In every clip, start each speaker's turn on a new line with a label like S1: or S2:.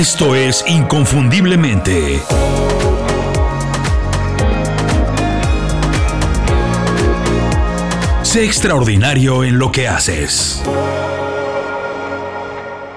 S1: Esto es Inconfundiblemente. Sé extraordinario en lo que haces.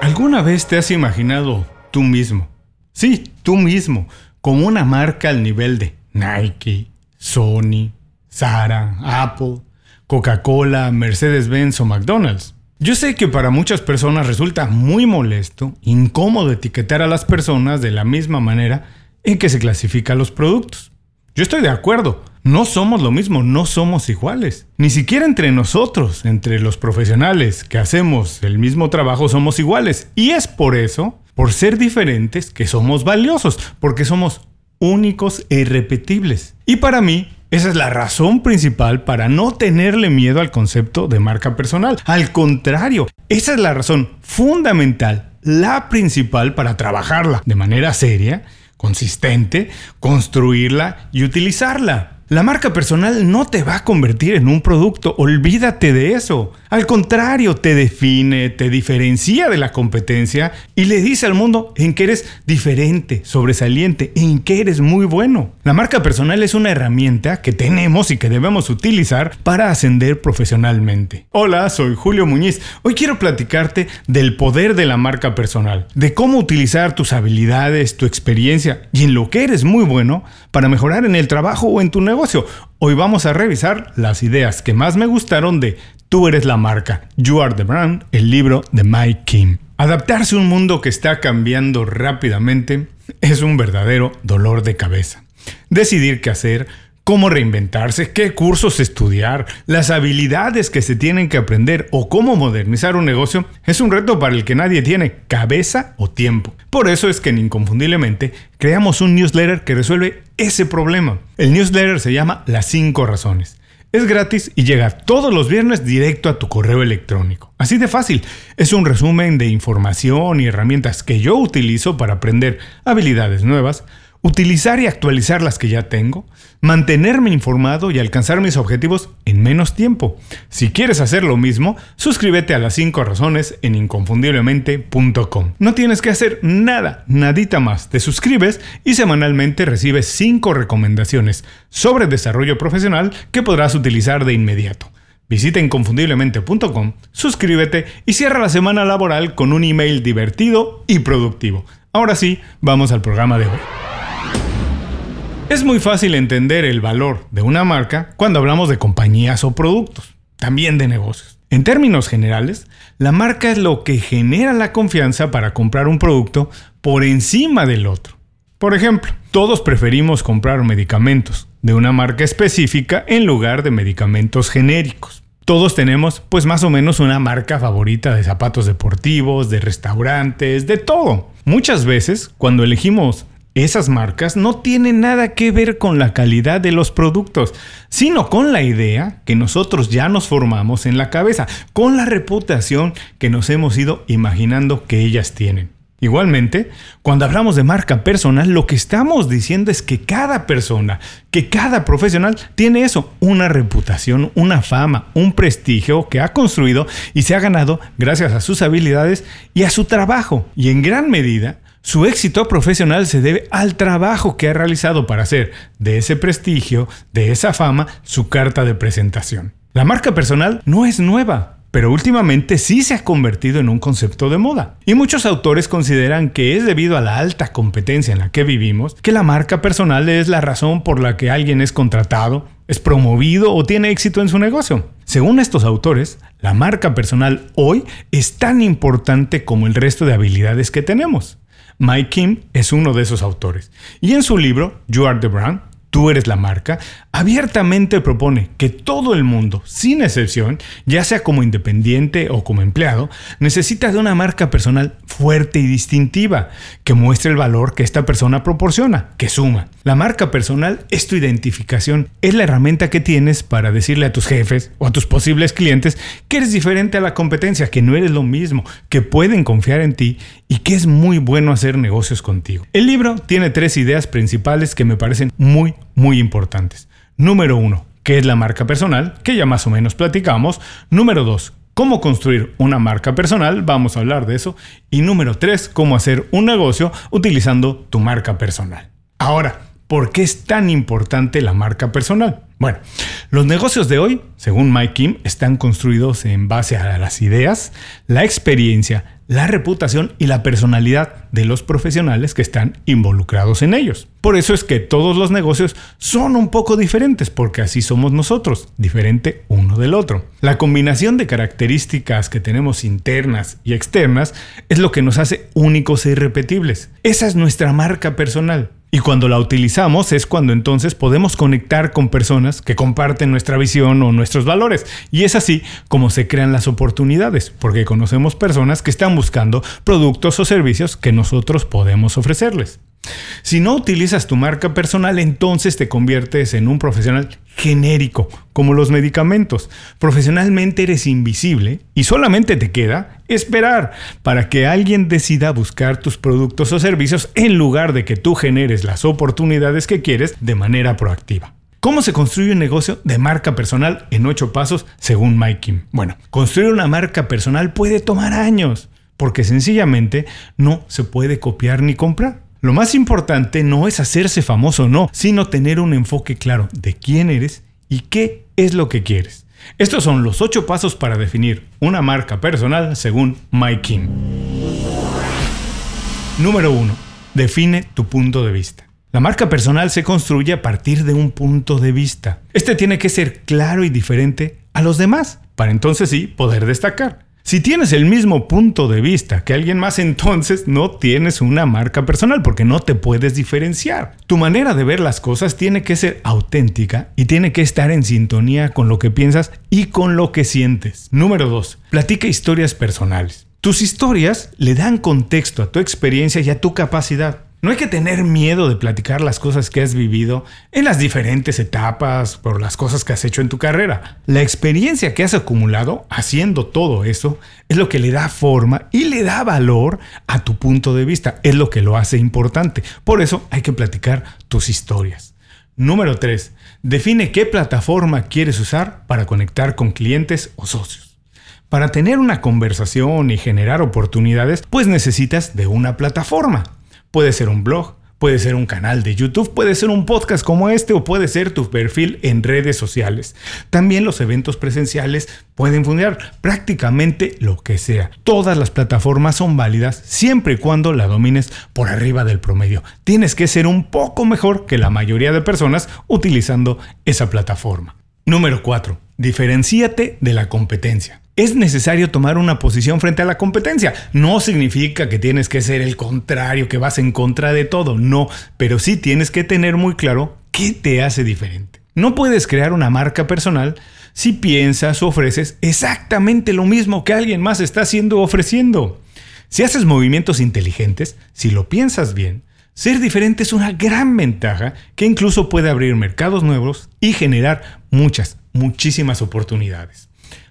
S2: ¿Alguna vez te has imaginado tú mismo? Sí, tú mismo, como una marca al nivel de Nike, Sony, Zara, Apple, Coca-Cola, Mercedes-Benz o McDonald's. Yo sé que para muchas personas resulta muy molesto, incómodo etiquetar a las personas de la misma manera en que se clasifican los productos. Yo estoy de acuerdo, no somos lo mismo, no somos iguales. Ni siquiera entre nosotros, entre los profesionales que hacemos el mismo trabajo, somos iguales. Y es por eso, por ser diferentes, que somos valiosos, porque somos únicos e irrepetibles. Y para mí, esa es la razón principal para no tenerle miedo al concepto de marca personal. Al contrario, esa es la razón fundamental, la principal para trabajarla de manera seria, consistente, construirla y utilizarla. La marca personal no te va a convertir en un producto, olvídate de eso. Al contrario, te define, te diferencia de la competencia y le dice al mundo en que eres diferente, sobresaliente, en que eres muy bueno. La marca personal es una herramienta que tenemos y que debemos utilizar para ascender profesionalmente. Hola, soy Julio Muñiz. Hoy quiero platicarte del poder de la marca personal, de cómo utilizar tus habilidades, tu experiencia y en lo que eres muy bueno para mejorar en el trabajo o en tu negocio Hoy vamos a revisar las ideas que más me gustaron de Tú la marca, You Are the Brand, el libro de Mike Kim. Adaptarse a un mundo que está cambiando rápidamente es un verdadero dolor de cabeza. Decidir qué hacer, cómo reinventarse, qué cursos estudiar, las habilidades que se tienen que aprender o cómo modernizar un negocio es un reto para el que nadie tiene cabeza o tiempo. Por eso es que en Inconfundiblemente creamos un newsletter que resuelve ese problema. El newsletter se llama Las 5 Razones. Es gratis y llega todos los viernes directo a tu correo electrónico. Así de fácil. Es un resumen de información y herramientas que yo utilizo para aprender habilidades nuevas utilizar y actualizar las que ya tengo, mantenerme informado y alcanzar mis objetivos en menos tiempo. Si quieres hacer lo mismo, suscríbete a las 5 razones en inconfundiblemente.com. No tienes que hacer nada, nadita más. Te suscribes y semanalmente recibes 5 recomendaciones sobre desarrollo profesional que podrás utilizar de inmediato. Visita inconfundiblemente.com, suscríbete y cierra la semana laboral con un email divertido y productivo. Ahora sí, vamos al programa de hoy. Es muy fácil entender el valor de una marca cuando hablamos de compañías o productos, también de negocios. En términos generales, la marca es lo que genera la confianza para comprar un producto por encima del otro. Por ejemplo, todos preferimos comprar medicamentos de una marca específica en lugar de medicamentos genéricos. Todos tenemos pues más o menos una marca favorita de zapatos deportivos, de restaurantes, de todo. Muchas veces, cuando elegimos esas marcas no tienen nada que ver con la calidad de los productos, sino con la idea que nosotros ya nos formamos en la cabeza, con la reputación que nos hemos ido imaginando que ellas tienen. Igualmente, cuando hablamos de marca personal, lo que estamos diciendo es que cada persona, que cada profesional tiene eso, una reputación, una fama, un prestigio que ha construido y se ha ganado gracias a sus habilidades y a su trabajo. Y en gran medida, su éxito profesional se debe al trabajo que ha realizado para hacer de ese prestigio, de esa fama, su carta de presentación. La marca personal no es nueva, pero últimamente sí se ha convertido en un concepto de moda. Y muchos autores consideran que es debido a la alta competencia en la que vivimos que la marca personal es la razón por la que alguien es contratado, es promovido o tiene éxito en su negocio. Según estos autores, la marca personal hoy es tan importante como el resto de habilidades que tenemos. Mike Kim es uno de esos autores. Y en su libro, You Are the Brand, tú eres la marca, abiertamente propone que todo el mundo, sin excepción, ya sea como independiente o como empleado, necesita de una marca personal fuerte y distintiva, que muestre el valor que esta persona proporciona, que suma. La marca personal es tu identificación, es la herramienta que tienes para decirle a tus jefes o a tus posibles clientes que eres diferente a la competencia, que no eres lo mismo, que pueden confiar en ti y que es muy bueno hacer negocios contigo. El libro tiene tres ideas principales que me parecen muy, muy importantes. Número uno, ¿qué es la marca personal? Que ya más o menos platicamos. Número dos, cómo construir una marca personal, vamos a hablar de eso. Y número 3, cómo hacer un negocio utilizando tu marca personal. Ahora, ¿por qué es tan importante la marca personal? Bueno, los negocios de hoy, según Mike Kim, están construidos en base a las ideas, la experiencia, la reputación y la personalidad de los profesionales que están involucrados en ellos. Por eso es que todos los negocios son un poco diferentes, porque así somos nosotros, diferente uno del otro. La combinación de características que tenemos internas y externas es lo que nos hace únicos e irrepetibles. Esa es nuestra marca personal. Y cuando la utilizamos es cuando entonces podemos conectar con personas que comparten nuestra visión o nuestros valores. Y es así como se crean las oportunidades, porque conocemos personas que están buscando productos o servicios que nosotros podemos ofrecerles. Si no utilizas tu marca personal, entonces te conviertes en un profesional genérico, como los medicamentos. Profesionalmente eres invisible y solamente te queda esperar para que alguien decida buscar tus productos o servicios en lugar de que tú generes las oportunidades que quieres de manera proactiva. ¿Cómo se construye un negocio de marca personal en ocho pasos según Mike? Bueno, construir una marca personal puede tomar años, porque sencillamente no se puede copiar ni comprar. Lo más importante no es hacerse famoso, no, sino tener un enfoque claro de quién eres y qué es lo que quieres. Estos son los ocho pasos para definir una marca personal según Mike. Número 1. Define tu punto de vista. La marca personal se construye a partir de un punto de vista. Este tiene que ser claro y diferente a los demás, para entonces sí poder destacar. Si tienes el mismo punto de vista que alguien más, entonces no tienes una marca personal porque no te puedes diferenciar. Tu manera de ver las cosas tiene que ser auténtica y tiene que estar en sintonía con lo que piensas y con lo que sientes. Número 2. Platica historias personales. Tus historias le dan contexto a tu experiencia y a tu capacidad. No hay que tener miedo de platicar las cosas que has vivido en las diferentes etapas, por las cosas que has hecho en tu carrera. La experiencia que has acumulado haciendo todo eso es lo que le da forma y le da valor a tu punto de vista. Es lo que lo hace importante. Por eso hay que platicar tus historias. Número 3. Define qué plataforma quieres usar para conectar con clientes o socios. Para tener una conversación y generar oportunidades, pues necesitas de una plataforma. Puede ser un blog, puede ser un canal de YouTube, puede ser un podcast como este o puede ser tu perfil en redes sociales. También los eventos presenciales pueden funcionar prácticamente lo que sea. Todas las plataformas son válidas siempre y cuando la domines por arriba del promedio. Tienes que ser un poco mejor que la mayoría de personas utilizando esa plataforma. Número 4. Diferencíate de la competencia es necesario tomar una posición frente a la competencia. No significa que tienes que ser el contrario, que vas en contra de todo, no, pero sí tienes que tener muy claro qué te hace diferente. No puedes crear una marca personal si piensas o ofreces exactamente lo mismo que alguien más está haciendo o ofreciendo. Si haces movimientos inteligentes, si lo piensas bien, ser diferente es una gran ventaja que incluso puede abrir mercados nuevos y generar muchas, muchísimas oportunidades.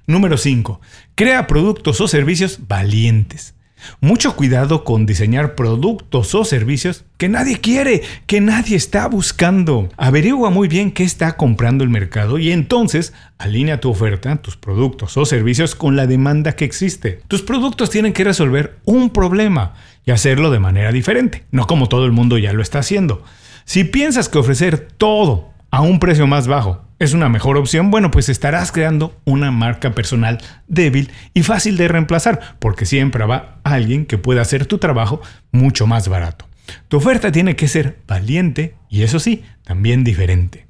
S2: Número 5. Crea productos o servicios valientes. Mucho cuidado con diseñar productos o servicios que nadie quiere, que nadie está buscando. Averigua muy bien qué está comprando el mercado y entonces alinea tu oferta, tus productos o servicios con la demanda que existe. Tus productos tienen que resolver un problema y hacerlo de manera diferente, no como todo el mundo ya lo está haciendo. Si piensas que ofrecer todo a un precio más bajo es una mejor opción, bueno, pues estarás creando una marca personal débil y fácil de reemplazar, porque siempre habrá alguien que pueda hacer tu trabajo mucho más barato. Tu oferta tiene que ser valiente y eso sí, también diferente.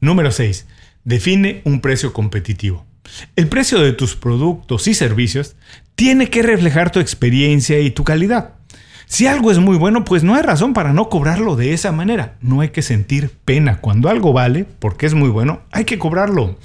S2: Número 6. Define un precio competitivo. El precio de tus productos y servicios tiene que reflejar tu experiencia y tu calidad. Si algo es muy bueno, pues no hay razón para no cobrarlo de esa manera. No hay que sentir pena. Cuando algo vale, porque es muy bueno, hay que cobrarlo.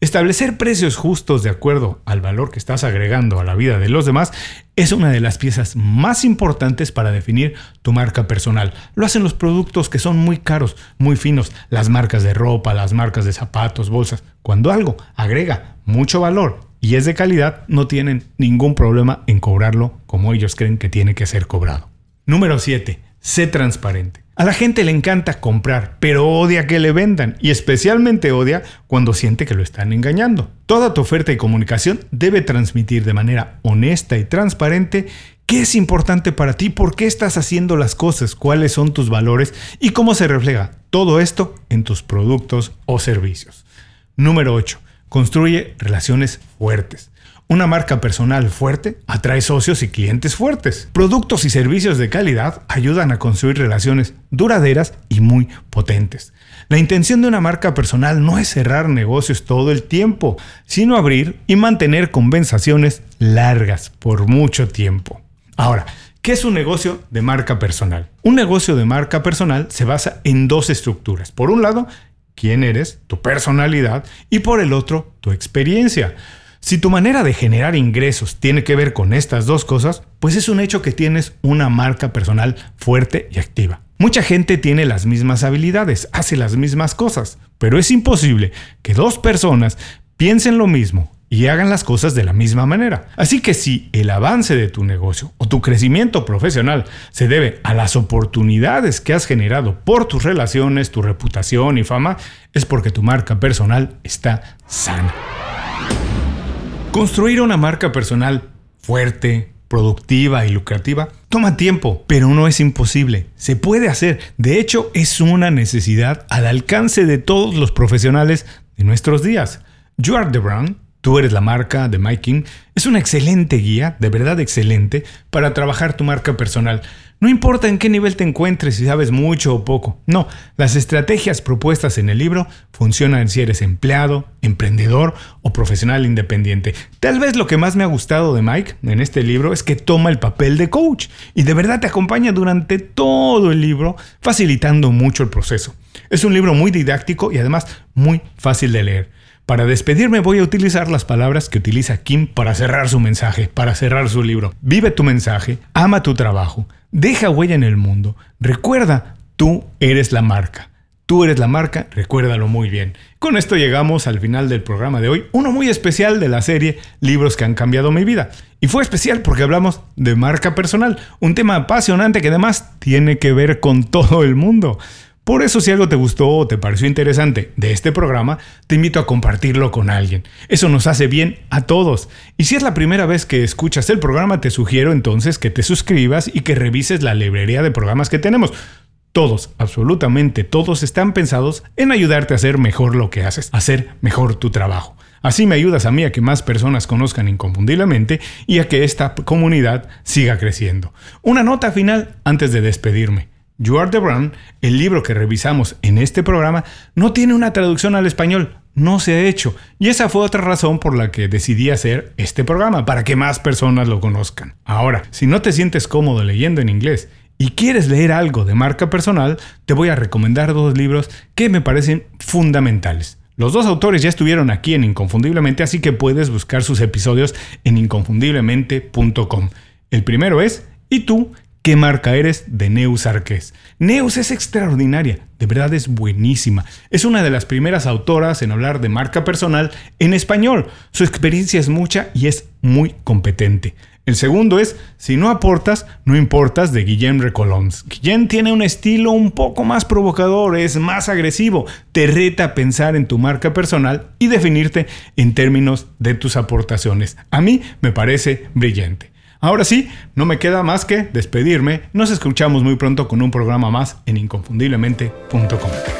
S2: Establecer precios justos de acuerdo al valor que estás agregando a la vida de los demás es una de las piezas más importantes para definir tu marca personal. Lo hacen los productos que son muy caros, muy finos, las marcas de ropa, las marcas de zapatos, bolsas. Cuando algo agrega mucho valor y es de calidad, no tienen ningún problema en cobrarlo como ellos creen que tiene que ser cobrado. Número 7. Sé transparente. A la gente le encanta comprar, pero odia que le vendan y especialmente odia cuando siente que lo están engañando. Toda tu oferta y comunicación debe transmitir de manera honesta y transparente qué es importante para ti, por qué estás haciendo las cosas, cuáles son tus valores y cómo se refleja todo esto en tus productos o servicios. Número 8. Construye relaciones fuertes. Una marca personal fuerte atrae socios y clientes fuertes. Productos y servicios de calidad ayudan a construir relaciones duraderas y muy potentes. La intención de una marca personal no es cerrar negocios todo el tiempo, sino abrir y mantener conversaciones largas por mucho tiempo. Ahora, ¿Qué es un negocio de marca personal? Un negocio de marca personal se basa en dos estructuras. Por un lado, quién eres, tu personalidad, y por el otro, tu experiencia. Si tu manera de generar ingresos tiene que ver con estas dos cosas, pues es un hecho que tienes una marca personal fuerte y activa. Mucha gente tiene las mismas habilidades, hace las mismas cosas, pero es imposible que dos personas piensen lo mismo y hagan las cosas de la misma manera. Así que si el avance de tu negocio o tu crecimiento profesional se debe a las oportunidades que has generado por tus relaciones, tu reputación y fama, es porque tu marca personal está sana. Construir una marca personal fuerte, productiva y lucrativa toma tiempo, pero no es imposible. Se puede hacer. De hecho, es una necesidad al alcance de todos los profesionales de nuestros días. You Are The Brand Tú eres la marca de Mike King. Es una excelente guía, de verdad excelente, para trabajar tu marca personal. No importa en qué nivel te encuentres, si sabes mucho o poco. No, las estrategias propuestas en el libro funcionan si eres empleado, emprendedor o profesional independiente. Tal vez lo que más me ha gustado de Mike en este libro es que toma el papel de coach y de verdad te acompaña durante todo el libro, facilitando mucho el proceso. Es un libro muy didáctico y además muy fácil de leer. Para despedirme voy a utilizar las palabras que utiliza Kim para cerrar su mensaje, para cerrar su libro. Vive tu mensaje, ama tu trabajo, deja huella en el mundo. Recuerda, tú eres la marca. Tú eres la marca, recuérdalo muy bien. Con esto llegamos al final del programa de hoy, uno muy especial de la serie Libros que han cambiado mi vida. Y fue especial porque hablamos de marca personal, un tema apasionante que además tiene que ver con todo el mundo. Por eso si algo te gustó o te pareció interesante de este programa, te invito a compartirlo con alguien. Eso nos hace bien a todos. Y si es la primera vez que escuchas el programa, te sugiero entonces que te suscribas y que revises la librería de programas que tenemos. Todos, absolutamente todos, están pensados en ayudarte a hacer mejor lo que haces, a hacer mejor tu trabajo. Así me ayudas a mí a que más personas conozcan inconfundiblemente y a que esta comunidad siga creciendo. Una nota final antes de despedirme. You Are the el libro que revisamos en este programa, no tiene una traducción al español, no se ha hecho. Y esa fue otra razón por la que decidí hacer este programa, para que más personas lo conozcan. Ahora, si no te sientes cómodo leyendo en inglés y quieres leer algo de marca personal, te voy a recomendar dos libros que me parecen fundamentales. Los dos autores ya estuvieron aquí en Inconfundiblemente, así que puedes buscar sus episodios en inconfundiblemente.com. El primero es ¿Y tú ¿Qué marca eres? de Neus Arqués. Neus es extraordinaria, de verdad es buenísima. Es una de las primeras autoras en hablar de marca personal en español. Su experiencia es mucha y es muy competente. El segundo es Si no aportas, no importas de Guillem Recolons. Guillem tiene un estilo un poco más provocador, es más agresivo, te reta a pensar en tu marca personal y definirte en términos de tus aportaciones. A mí me parece brillante. Ahora sí, no me queda más que despedirme. Nos escuchamos muy pronto con un programa más en inconfundiblemente.com.